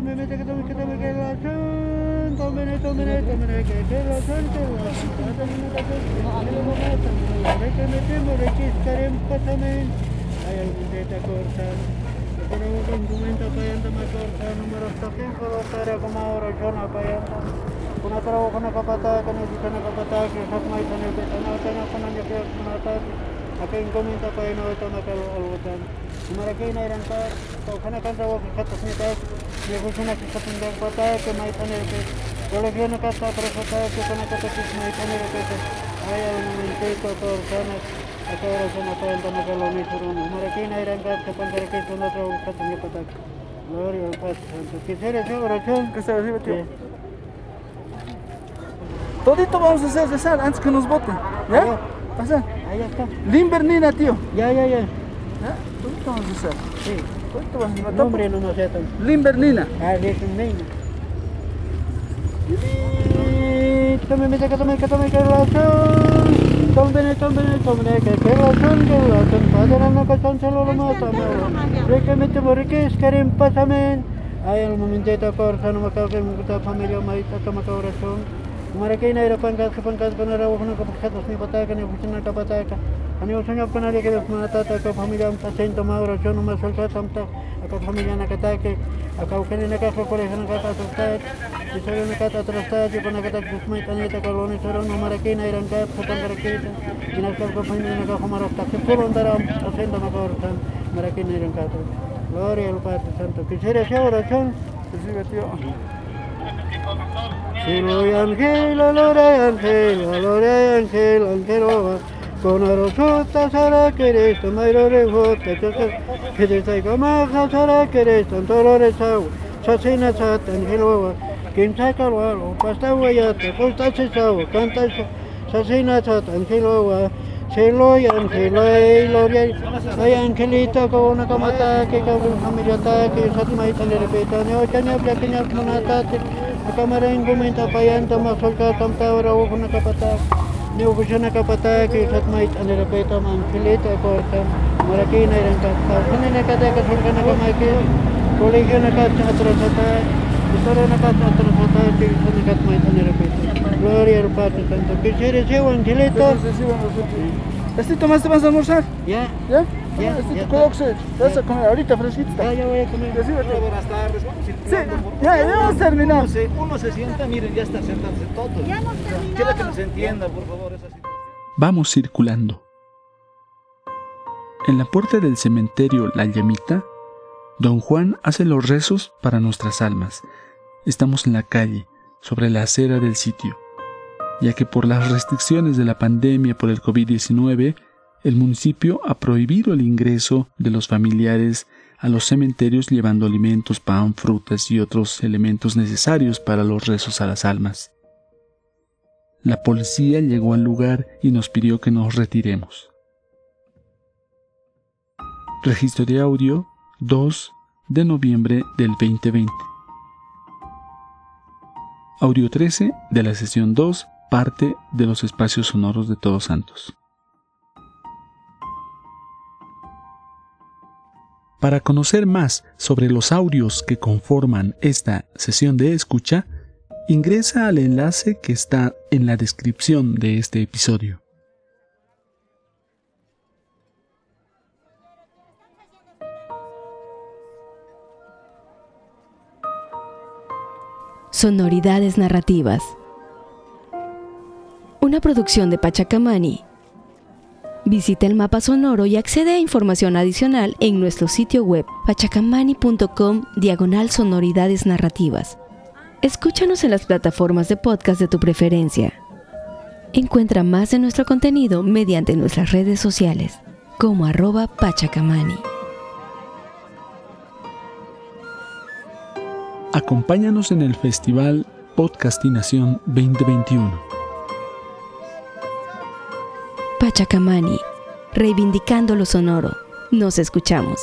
tome que tome que tome que la chun, tome tome tome que que la chun que la chun, tome que tome que me temo de que estarem pasamen, hay algún deta cortan, pero un documento para anda más corta, número 5, lo estaré como ahora yo no para anda. Kuna trabajo kuna kapata, kuna di kana kapata, que hak mai kana ke kana kana kana ya ke kuna ta, akan komenta pa ina wata na kalo alwatan kumara kai na iran ta to khana kan ta wo khat tasne ta ye ko suna ki khatun da pata hai ke mai tane ke bole bien ka ta par pata hai ke kana ka ta kis mai tane ke ta ay al mai ke to to kana aka ra suna ta ta na kalo mai turun kumara kai na iran ta ka pan ke to na ta wo khat ne quisiera yo oración se recibe Todito vamos a hacer rezar antes que nos voten, ¿ya? Pasa ahí está Limbernina, tío. ya ya ya ¿Ya? Todito vamos a hacer. sí Todito vamos a hacer. nombre no nos aceptan Limbernina. Ah, de Tumeina. Tome me que tome que tome que la son. Tome tome tome que que son que son. Padre no que son solo lo mata. De que me te morri que es que pasamen. Ay el momento de corsa no me cabe que me familia mai toma corazón. Mara que na era pangas que pangas con era uno que pasados ni pataka ni fuchina ka pataka. Ani usanya kana de que mata ta ka familia am sento mauro yo no me solta tamta. Aka familia na katake. Aka ukene na ka ko na ka ta sta. Isoro na ka ta tra sta je pana ka ta kusmai tani ta ka loni soro no mara que na eran ka papan ka ke. Ina ka ko familia na ka kumara ta que por andara sento ma ka ortan. Mara que na eran ka ta. Gloria al Padre Santo. Quisiera hacer oración. Recibe, tío. Cielo Solo hay ángel, alora hay ángel, alora hay ángel, ángel oh, oba. Con arrozota, sara, querés, toma y lore, jota, chasa. Que te saiga maja, sara, querés, tanto lore, sau. Sasena, sata, ángel oh, oba. Quien saca lo alo, pasta, guayate, posta, se खेलो या खेलो लोरिया भाई अंकली तो कौन न का मता के का जाता है के सत मई चले रे पेता ने ओचा ने अपने अपने मनाता थे कमरे इन घूमें तो पयान तो मैं सोचा तम और वो न का पता ने वो कुछ न का पता है कि सत मई चले रे पेता अंकली तो को तम मेरा नहीं रंग का था उन्हें न का है sat nakat mait, ano na peta. Gloria al Padre Santo. Quisiera ser angelito. Recibe nosotros. ¿Estito más te vas a almorzar? Ya, ¿Ya? Ya, Estito, ya. Te vas a comer ahorita fresquito. ya, ya voy a comer. Buenas tardes. Sí, ya, ya. Uno se, uno se sienta, miren, ya están sentándose todos. Ya hemos terminado. Quiero que nos entienda, por favor, esa situación. Vamos circulando. En la puerta del cementerio La Llamita, don Juan hace los rezos para nuestras almas. Estamos en la calle, sobre la acera del sitio, ya que por las restricciones de la pandemia por el COVID-19, el municipio ha prohibido el ingreso de los familiares a los cementerios llevando alimentos, pan, frutas y otros elementos necesarios para los rezos a las almas. La policía llegó al lugar y nos pidió que nos retiremos. Registro de audio 2 de noviembre del 2020. Audio 13 de la sesión 2, parte de los espacios sonoros de Todos Santos. Para conocer más sobre los audios que conforman esta sesión de escucha, ingresa al enlace que está en la descripción de este episodio. Sonoridades narrativas. Una producción de Pachacamani. Visita el mapa sonoro y accede a información adicional en nuestro sitio web pachacamani.com diagonal sonoridades narrativas. Escúchanos en las plataformas de podcast de tu preferencia. Encuentra más de nuestro contenido mediante nuestras redes sociales como arroba pachacamani. Acompáñanos en el Festival Podcastinación 2021. Pachacamani, reivindicando lo sonoro. Nos escuchamos.